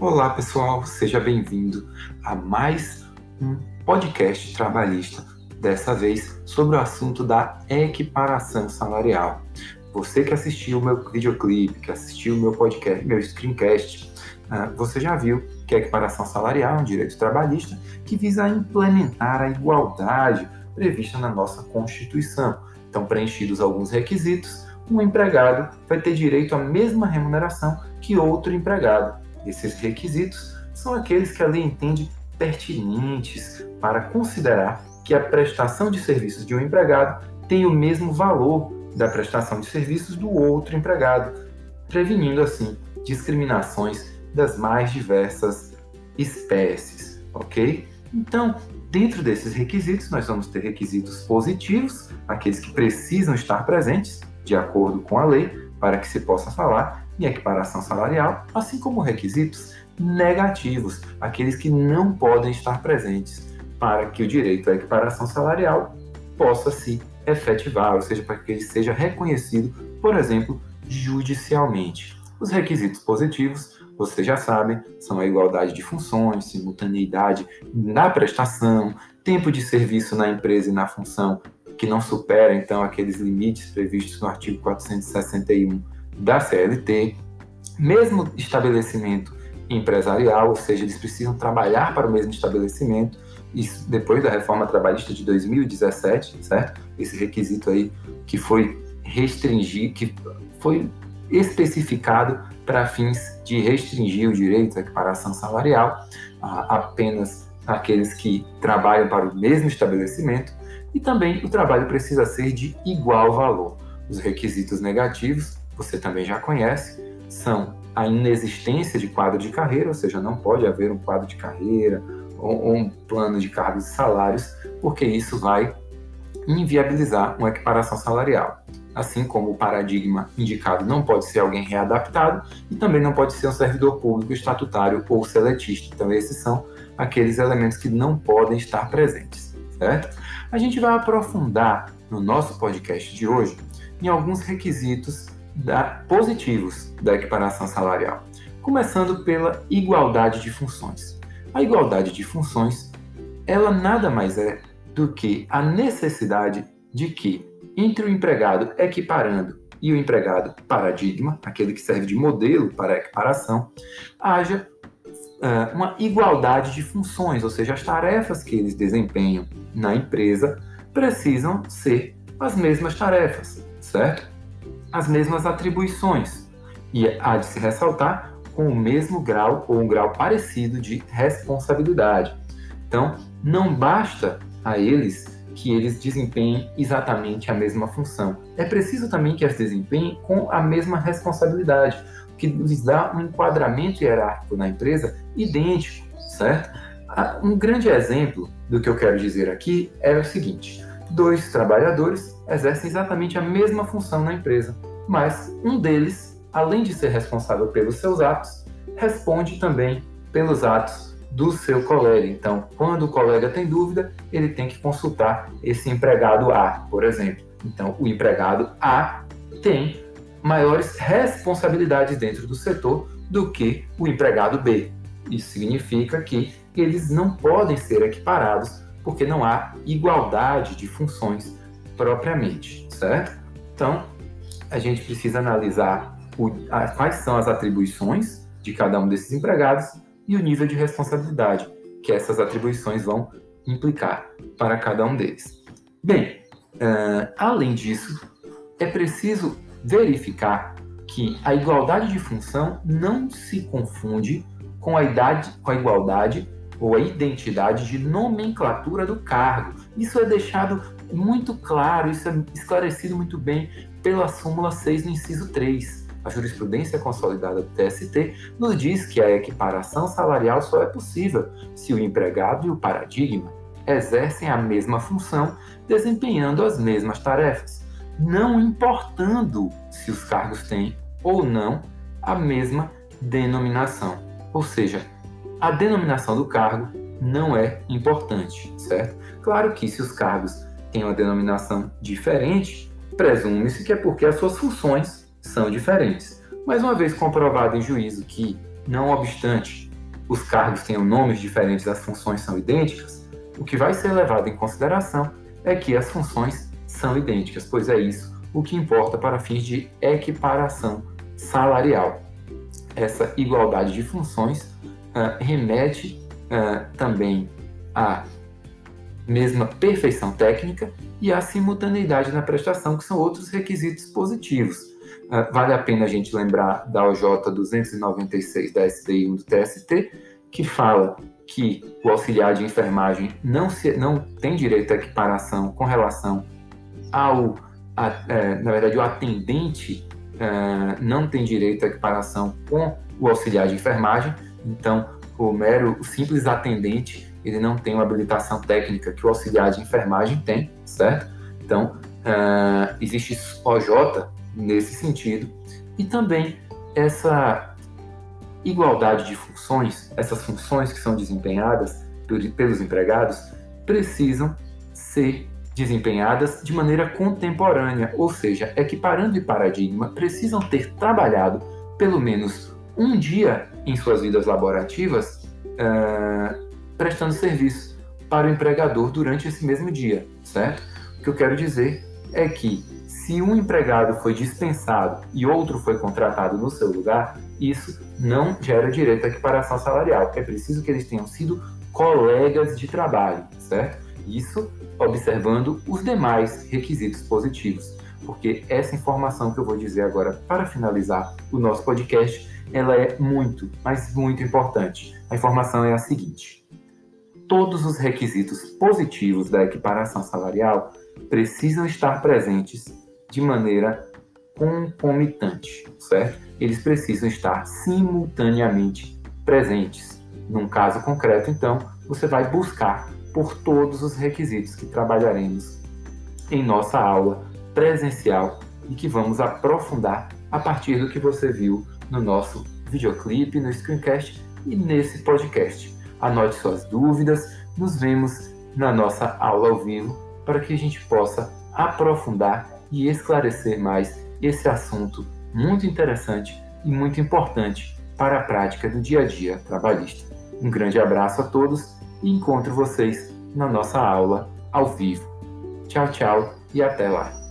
Olá, pessoal, seja bem-vindo a mais um podcast trabalhista, dessa vez sobre o assunto da equiparação salarial. Você que assistiu o meu videoclipe, que assistiu o meu podcast, meu screencast, ah, você já viu que a equiparação salarial é um direito trabalhista que visa implementar a igualdade prevista na nossa Constituição. Então, preenchidos alguns requisitos, um empregado vai ter direito à mesma remuneração que outro empregado. Esses requisitos são aqueles que a lei entende pertinentes para considerar que a prestação de serviços de um empregado tem o mesmo valor da prestação de serviços do outro empregado, prevenindo assim discriminações das mais diversas espécies, ok? Então, dentro desses requisitos, nós vamos ter requisitos positivos, aqueles que precisam estar presentes, de acordo com a lei, para que se possa falar em equiparação salarial, assim como requisitos negativos, aqueles que não podem estar presentes, para que o direito à equiparação salarial possa se efetivar, ou seja, para que ele seja reconhecido, por exemplo, judicialmente. Os requisitos positivos, vocês já sabem, são a igualdade de funções, simultaneidade na prestação, tempo de serviço na empresa e na função que não supera então aqueles limites previstos no artigo 461 da CLT, mesmo estabelecimento empresarial, ou seja, eles precisam trabalhar para o mesmo estabelecimento, isso depois da reforma trabalhista de 2017, certo? Esse requisito aí que foi restringido, que foi especificado para fins de restringir o direito à equiparação salarial a apenas aqueles que trabalham para o mesmo estabelecimento e também o trabalho precisa ser de igual valor. Os requisitos negativos, você também já conhece, são a inexistência de quadro de carreira, ou seja, não pode haver um quadro de carreira ou, um plano de cargos e salários, porque isso vai inviabilizar uma equiparação salarial. Assim como o paradigma indicado não pode ser alguém readaptado e também não pode ser um servidor público estatutário ou seletista. Então, esses são aqueles elementos que não podem estar presentes, certo? A gente vai aprofundar no nosso podcast de hoje em alguns requisitos da, positivos da equiparação salarial, começando pela igualdade de funções. A igualdade de funções, ela nada mais é do que a necessidade de que entre o empregado equiparando e o empregado paradigma, aquele que serve de modelo para a equiparação, haja uh, uma igualdade de funções, ou seja, as tarefas que eles desempenham na empresa precisam ser as mesmas tarefas, certo? As mesmas atribuições. E há de se ressaltar com o mesmo grau ou um grau parecido de responsabilidade. Então, não basta a eles que eles desempenhem exatamente a mesma função. É preciso também que as desempenhem com a mesma responsabilidade, que lhes dá um enquadramento hierárquico na empresa idêntico, certo? Um grande exemplo do que eu quero dizer aqui é o seguinte: dois trabalhadores exercem exatamente a mesma função na empresa, mas um deles, além de ser responsável pelos seus atos, responde também pelos atos do seu colega. Então, quando o colega tem dúvida, ele tem que consultar esse empregado A, por exemplo. Então, o empregado A tem maiores responsabilidades dentro do setor do que o empregado B. Isso significa eles não podem ser equiparados porque não há igualdade de funções propriamente, certo? Então, a gente precisa analisar o, a, quais são as atribuições de cada um desses empregados e o nível de responsabilidade que essas atribuições vão implicar para cada um deles. Bem, uh, além disso, é preciso verificar que a igualdade de função não se confunde com a, idade, com a igualdade ou a identidade de nomenclatura do cargo. Isso é deixado muito claro, isso é esclarecido muito bem pela súmula 6 no inciso 3. A jurisprudência consolidada do TST nos diz que a equiparação salarial só é possível se o empregado e o paradigma exercem a mesma função, desempenhando as mesmas tarefas, não importando se os cargos têm ou não a mesma denominação. Ou seja, a denominação do cargo não é importante, certo? Claro que se os cargos têm uma denominação diferente, presume-se que é porque as suas funções são diferentes. Mas uma vez comprovado em juízo que, não obstante os cargos tenham nomes diferentes, as funções são idênticas, o que vai ser levado em consideração é que as funções são idênticas, pois é isso o que importa para fins de equiparação salarial. Essa igualdade de funções uh, remete uh, também à mesma perfeição técnica e à simultaneidade na prestação, que são outros requisitos positivos. Uh, vale a pena a gente lembrar da OJ 296 da SDI 1 do TST, que fala que o auxiliar de enfermagem não, se, não tem direito à equiparação com relação ao, a, é, na verdade, o atendente é, não tem direito à equiparação com o auxiliar de enfermagem, então o mero, o simples atendente, ele não tem uma habilitação técnica que o auxiliar de enfermagem tem, certo? Então, uh, existe OJ nesse sentido, e também essa igualdade de funções, essas funções que são desempenhadas pelos empregados, precisam ser desempenhadas de maneira contemporânea, ou seja, equiparando e paradigma precisam ter trabalhado pelo menos um dia em suas vidas laborativas uh, prestando serviço para o empregador durante esse mesmo dia, certo? O que eu quero dizer é que se um empregado foi dispensado e outro foi contratado no seu lugar, isso não gera direito à equiparação salarial. É preciso que eles tenham sido colegas de trabalho, certo? Isso observando os demais requisitos positivos, porque essa informação que eu vou dizer agora para finalizar o nosso podcast, ela é muito, mas muito importante. A informação é a seguinte: todos os requisitos positivos da equiparação salarial precisam estar presentes de maneira concomitante, certo? Eles precisam estar simultaneamente presentes. Num caso concreto, então, você vai buscar por todos os requisitos que trabalharemos em nossa aula presencial e que vamos aprofundar a partir do que você viu no nosso videoclipe, no screencast e nesse podcast. Anote suas dúvidas, nos vemos na nossa aula ao vivo para que a gente possa aprofundar e esclarecer mais esse assunto muito interessante e muito importante para a prática do dia a dia trabalhista. Um grande abraço a todos e encontro vocês na nossa aula ao vivo. Tchau, tchau e até lá!